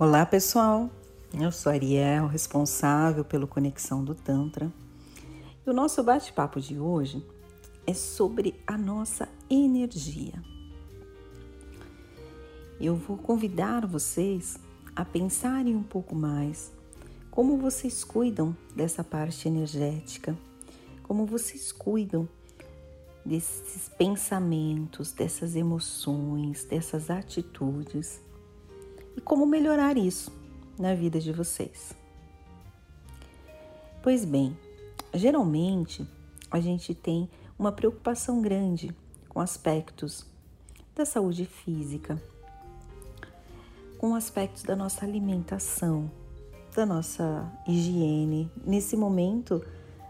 Olá pessoal, eu sou Ariel, responsável pelo Conexão do Tantra. E o nosso bate-papo de hoje é sobre a nossa energia. Eu vou convidar vocês a pensarem um pouco mais como vocês cuidam dessa parte energética, como vocês cuidam desses pensamentos, dessas emoções, dessas atitudes e como melhorar isso na vida de vocês. Pois bem, geralmente a gente tem uma preocupação grande com aspectos da saúde física, com aspectos da nossa alimentação, da nossa higiene. Nesse momento,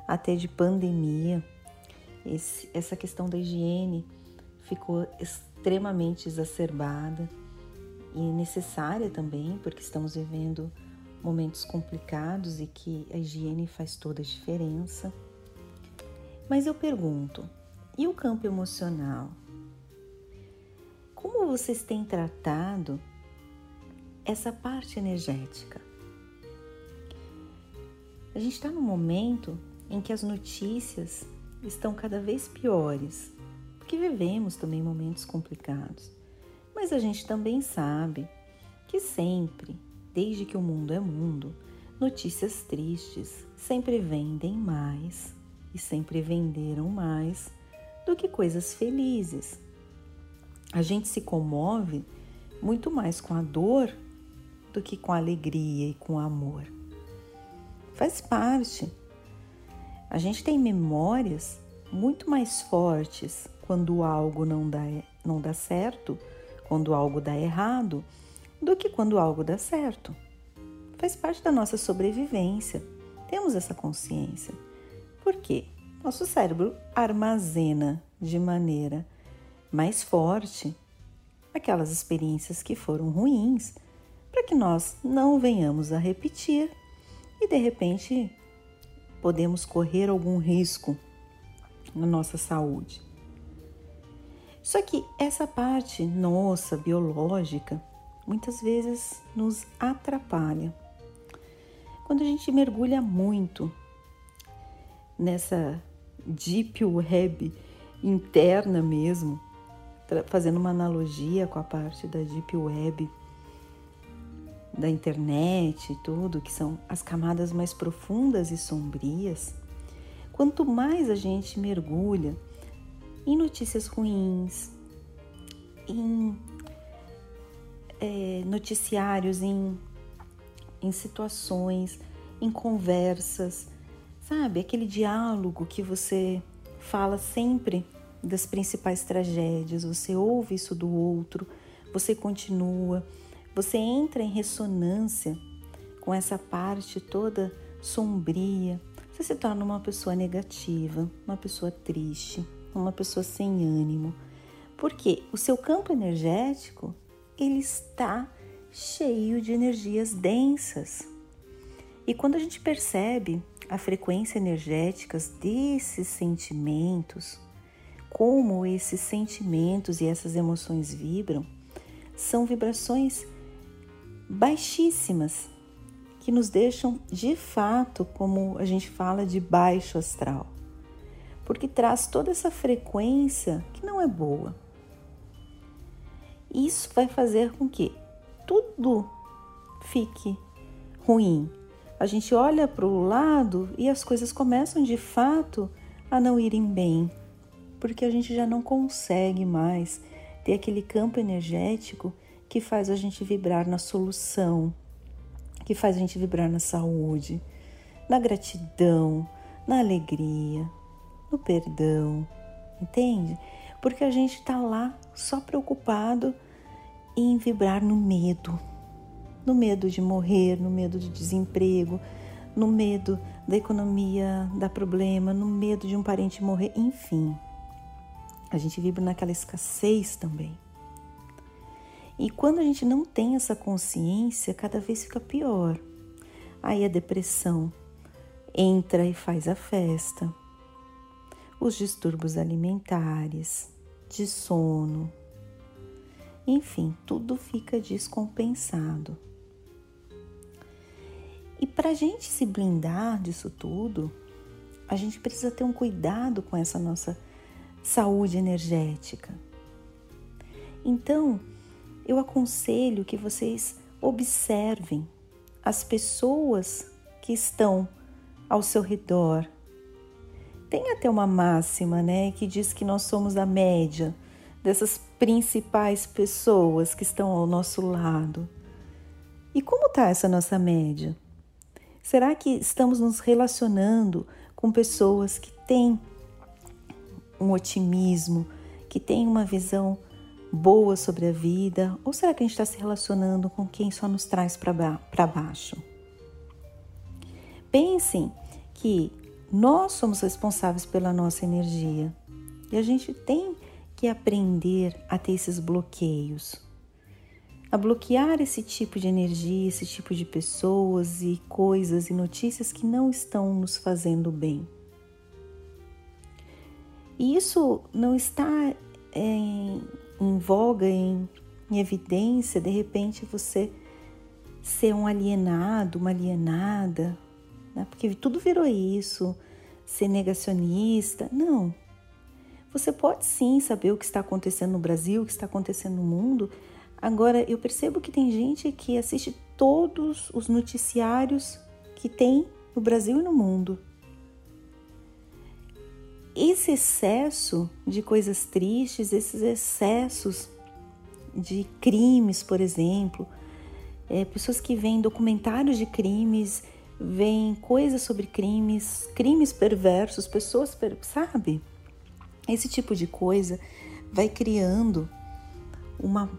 até de pandemia, esse, essa questão da higiene ficou extremamente exacerbada e necessária também, porque estamos vivendo momentos complicados e que a higiene faz toda a diferença. Mas eu pergunto, e o campo emocional? Como vocês têm tratado essa parte energética? A gente está num momento em que as notícias estão cada vez piores, porque vivemos também momentos complicados. Mas a gente também sabe que sempre, desde que o mundo é mundo, notícias tristes sempre vendem mais e sempre venderam mais do que coisas felizes. A gente se comove muito mais com a dor do que com a alegria e com o amor. Faz parte. A gente tem memórias muito mais fortes quando algo não dá, não dá certo quando algo dá errado do que quando algo dá certo. Faz parte da nossa sobrevivência. Temos essa consciência. Por quê? Nosso cérebro armazena de maneira mais forte aquelas experiências que foram ruins, para que nós não venhamos a repetir e de repente podemos correr algum risco na nossa saúde. Só que essa parte nossa, biológica, muitas vezes nos atrapalha. Quando a gente mergulha muito nessa deep web interna mesmo, fazendo uma analogia com a parte da deep web da internet e tudo, que são as camadas mais profundas e sombrias, quanto mais a gente mergulha em notícias ruins, em é, noticiários, em, em situações, em conversas, sabe? Aquele diálogo que você fala sempre das principais tragédias, você ouve isso do outro, você continua, você entra em ressonância com essa parte toda sombria, você se torna uma pessoa negativa, uma pessoa triste uma pessoa sem ânimo, porque o seu campo energético ele está cheio de energias densas. E quando a gente percebe a frequência energética desses sentimentos, como esses sentimentos e essas emoções vibram, são vibrações baixíssimas que nos deixam de fato, como a gente fala, de baixo astral porque traz toda essa frequência que não é boa. Isso vai fazer com que tudo fique ruim. A gente olha para o lado e as coisas começam de fato a não irem bem, porque a gente já não consegue mais ter aquele campo energético que faz a gente vibrar na solução, que faz a gente vibrar na saúde, na gratidão, na alegria, no perdão, entende? Porque a gente está lá só preocupado em vibrar no medo, no medo de morrer, no medo de desemprego, no medo da economia dar problema, no medo de um parente morrer, enfim. A gente vibra naquela escassez também. E quando a gente não tem essa consciência, cada vez fica pior. Aí a depressão entra e faz a festa os distúrbios alimentares, de sono, enfim, tudo fica descompensado. E para a gente se blindar disso tudo, a gente precisa ter um cuidado com essa nossa saúde energética. Então, eu aconselho que vocês observem as pessoas que estão ao seu redor. Tem até uma máxima, né, que diz que nós somos a média dessas principais pessoas que estão ao nosso lado. E como está essa nossa média? Será que estamos nos relacionando com pessoas que têm um otimismo, que têm uma visão boa sobre a vida? Ou será que a gente está se relacionando com quem só nos traz para baixo? Pensem que nós somos responsáveis pela nossa energia e a gente tem que aprender a ter esses bloqueios, a bloquear esse tipo de energia, esse tipo de pessoas e coisas e notícias que não estão nos fazendo bem. E isso não está em, em voga, em, em evidência, de repente você ser um alienado, uma alienada, né? porque tudo virou isso, ser negacionista. Não, você pode sim saber o que está acontecendo no Brasil, o que está acontecendo no mundo. Agora, eu percebo que tem gente que assiste todos os noticiários que tem no Brasil e no mundo. Esse excesso de coisas tristes, esses excessos de crimes, por exemplo, é, pessoas que veem documentários de crimes, veem coisas sobre crimes, crimes perversos, pessoas, sabe? Esse tipo de coisa vai criando uma,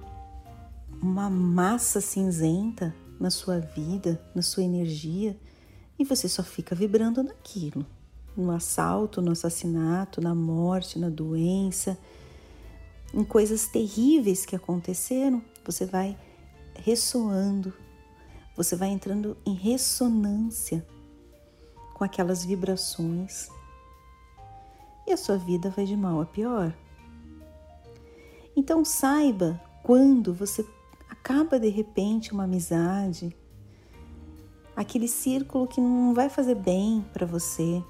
uma massa cinzenta na sua vida, na sua energia, e você só fica vibrando naquilo. No assalto, no assassinato, na morte, na doença, em coisas terríveis que aconteceram, você vai ressoando, você vai entrando em ressonância com aquelas vibrações e a sua vida vai de mal a pior. Então saiba quando você acaba de repente uma amizade, aquele círculo que não vai fazer bem para você,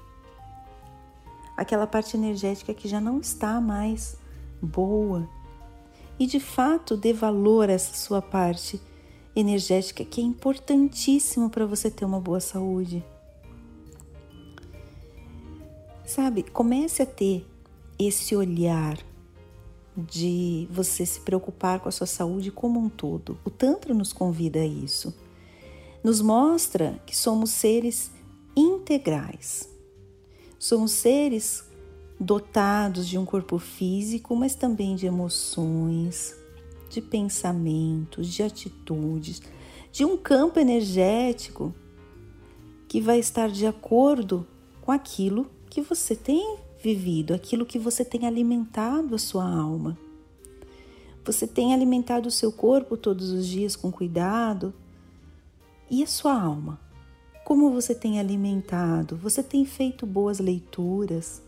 aquela parte energética que já não está mais boa. E de fato dê valor a essa sua parte energética que é importantíssimo para você ter uma boa saúde. Sabe, comece a ter esse olhar de você se preocupar com a sua saúde como um todo. O Tantra nos convida a isso. Nos mostra que somos seres integrais. Somos seres dotados de um corpo físico, mas também de emoções, de pensamentos, de atitudes, de um campo energético que vai estar de acordo com aquilo que você tem vivido, aquilo que você tem alimentado a sua alma. Você tem alimentado o seu corpo todos os dias com cuidado. E a sua alma? Como você tem alimentado? Você tem feito boas leituras?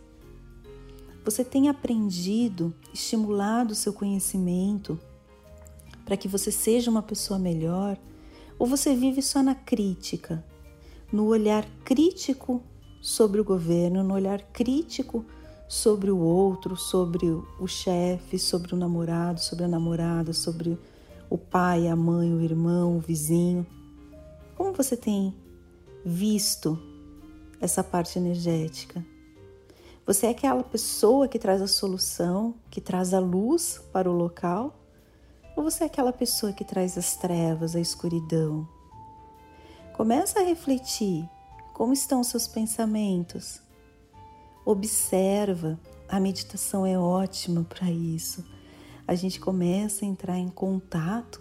Você tem aprendido, estimulado o seu conhecimento para que você seja uma pessoa melhor? Ou você vive só na crítica, no olhar crítico sobre o governo, no olhar crítico sobre o outro, sobre o chefe, sobre o namorado, sobre a namorada, sobre o pai, a mãe, o irmão, o vizinho. Como você tem visto essa parte energética? Você é aquela pessoa que traz a solução, que traz a luz para o local? Ou você é aquela pessoa que traz as trevas, a escuridão? Começa a refletir como estão os seus pensamentos? Observa, a meditação é ótima para isso. A gente começa a entrar em contato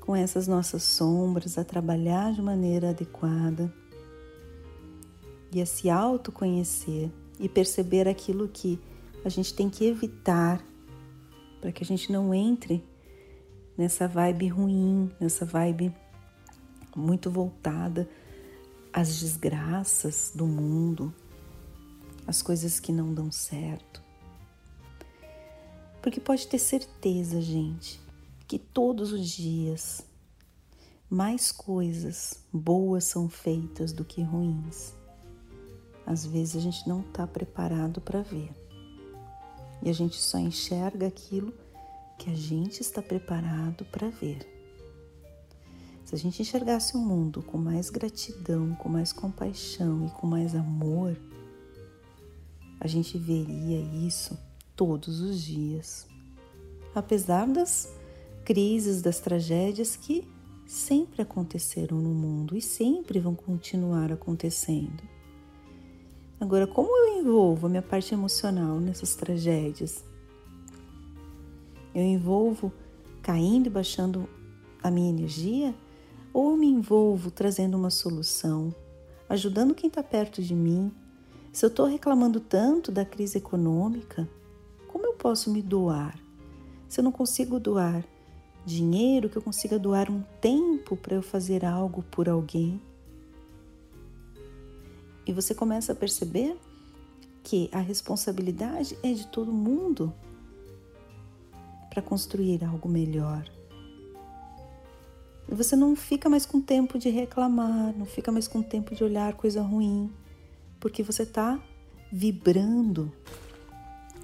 com essas nossas sombras, a trabalhar de maneira adequada e a se autoconhecer e perceber aquilo que a gente tem que evitar para que a gente não entre nessa vibe ruim, nessa vibe muito voltada as desgraças do mundo, as coisas que não dão certo. Porque pode ter certeza, gente, que todos os dias mais coisas boas são feitas do que ruins. Às vezes a gente não está preparado para ver e a gente só enxerga aquilo que a gente está preparado para ver. Se a gente enxergasse o mundo com mais gratidão, com mais compaixão e com mais amor, a gente veria isso todos os dias. Apesar das crises, das tragédias que sempre aconteceram no mundo e sempre vão continuar acontecendo. Agora, como eu envolvo a minha parte emocional nessas tragédias? Eu envolvo caindo e baixando a minha energia ou me envolvo trazendo uma solução, ajudando quem está perto de mim? Se eu estou reclamando tanto da crise econômica, como eu posso me doar? Se eu não consigo doar dinheiro, que eu consiga doar um tempo para eu fazer algo por alguém. E você começa a perceber que a responsabilidade é de todo mundo para construir algo melhor. E você não fica mais com tempo de reclamar, não fica mais com tempo de olhar coisa ruim, porque você está vibrando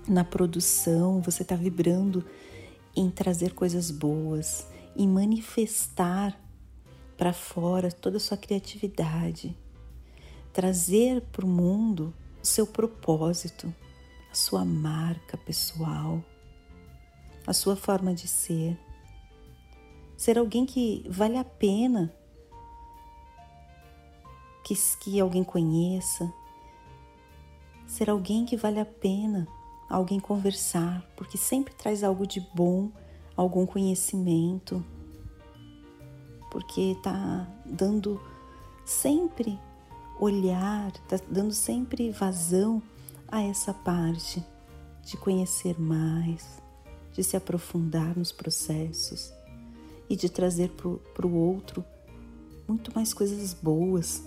na produção, você está vibrando em trazer coisas boas, em manifestar para fora toda a sua criatividade, trazer para o mundo o seu propósito, a sua marca pessoal, a sua forma de ser. Ser alguém que vale a pena que, que alguém conheça, ser alguém que vale a pena alguém conversar, porque sempre traz algo de bom, algum conhecimento, porque está dando sempre olhar, está dando sempre vazão a essa parte de conhecer mais, de se aprofundar nos processos e de trazer para o outro muito mais coisas boas,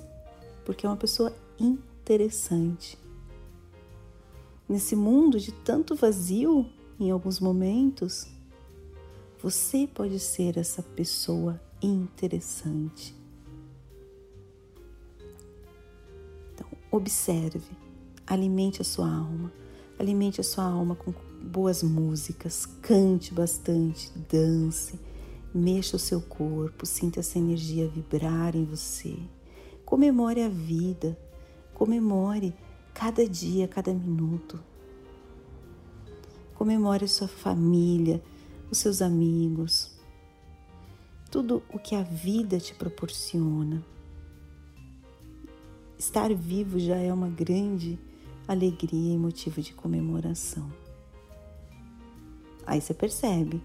porque é uma pessoa interessante. Nesse mundo de tanto vazio em alguns momentos, você pode ser essa pessoa interessante. Então, observe, alimente a sua alma, alimente a sua alma com boas músicas, cante bastante, dance, mexa o seu corpo, sinta essa energia vibrar em você. Comemore a vida, comemore cada dia, cada minuto. Comemore a sua família, os seus amigos, tudo o que a vida te proporciona. Estar vivo já é uma grande alegria e motivo de comemoração. Aí você percebe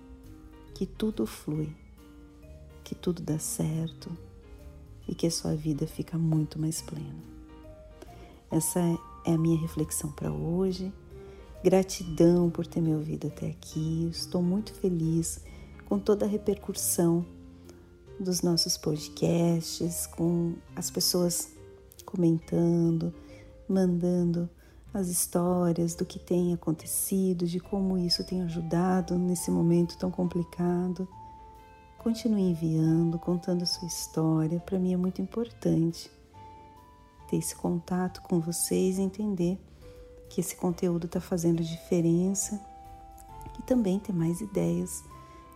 que tudo flui, que tudo dá certo e que a sua vida fica muito mais plena. Essa é a minha reflexão para hoje. Gratidão por ter me ouvido até aqui. Estou muito feliz com toda a repercussão dos nossos podcasts, com as pessoas comentando, mandando as histórias do que tem acontecido, de como isso tem ajudado nesse momento tão complicado. Continue enviando, contando a sua história, para mim é muito importante ter esse contato com vocês e entender que esse conteúdo está fazendo diferença e também ter mais ideias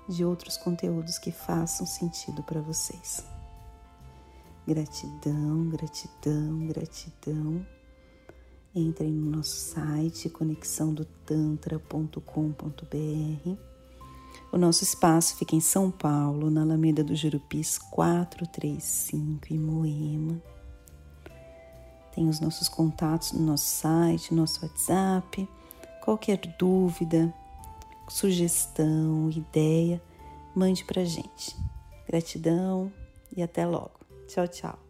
de outros conteúdos que façam sentido para vocês. Gratidão, gratidão, gratidão. Entrem no nosso site conexãodotantra.com.br. O nosso espaço fica em São Paulo, na Alameda do Jurupis 435, em Moema. Tem os nossos contatos no nosso site, no nosso WhatsApp. Qualquer dúvida, sugestão, ideia, mande para gente. Gratidão e até logo. Tchau, tchau.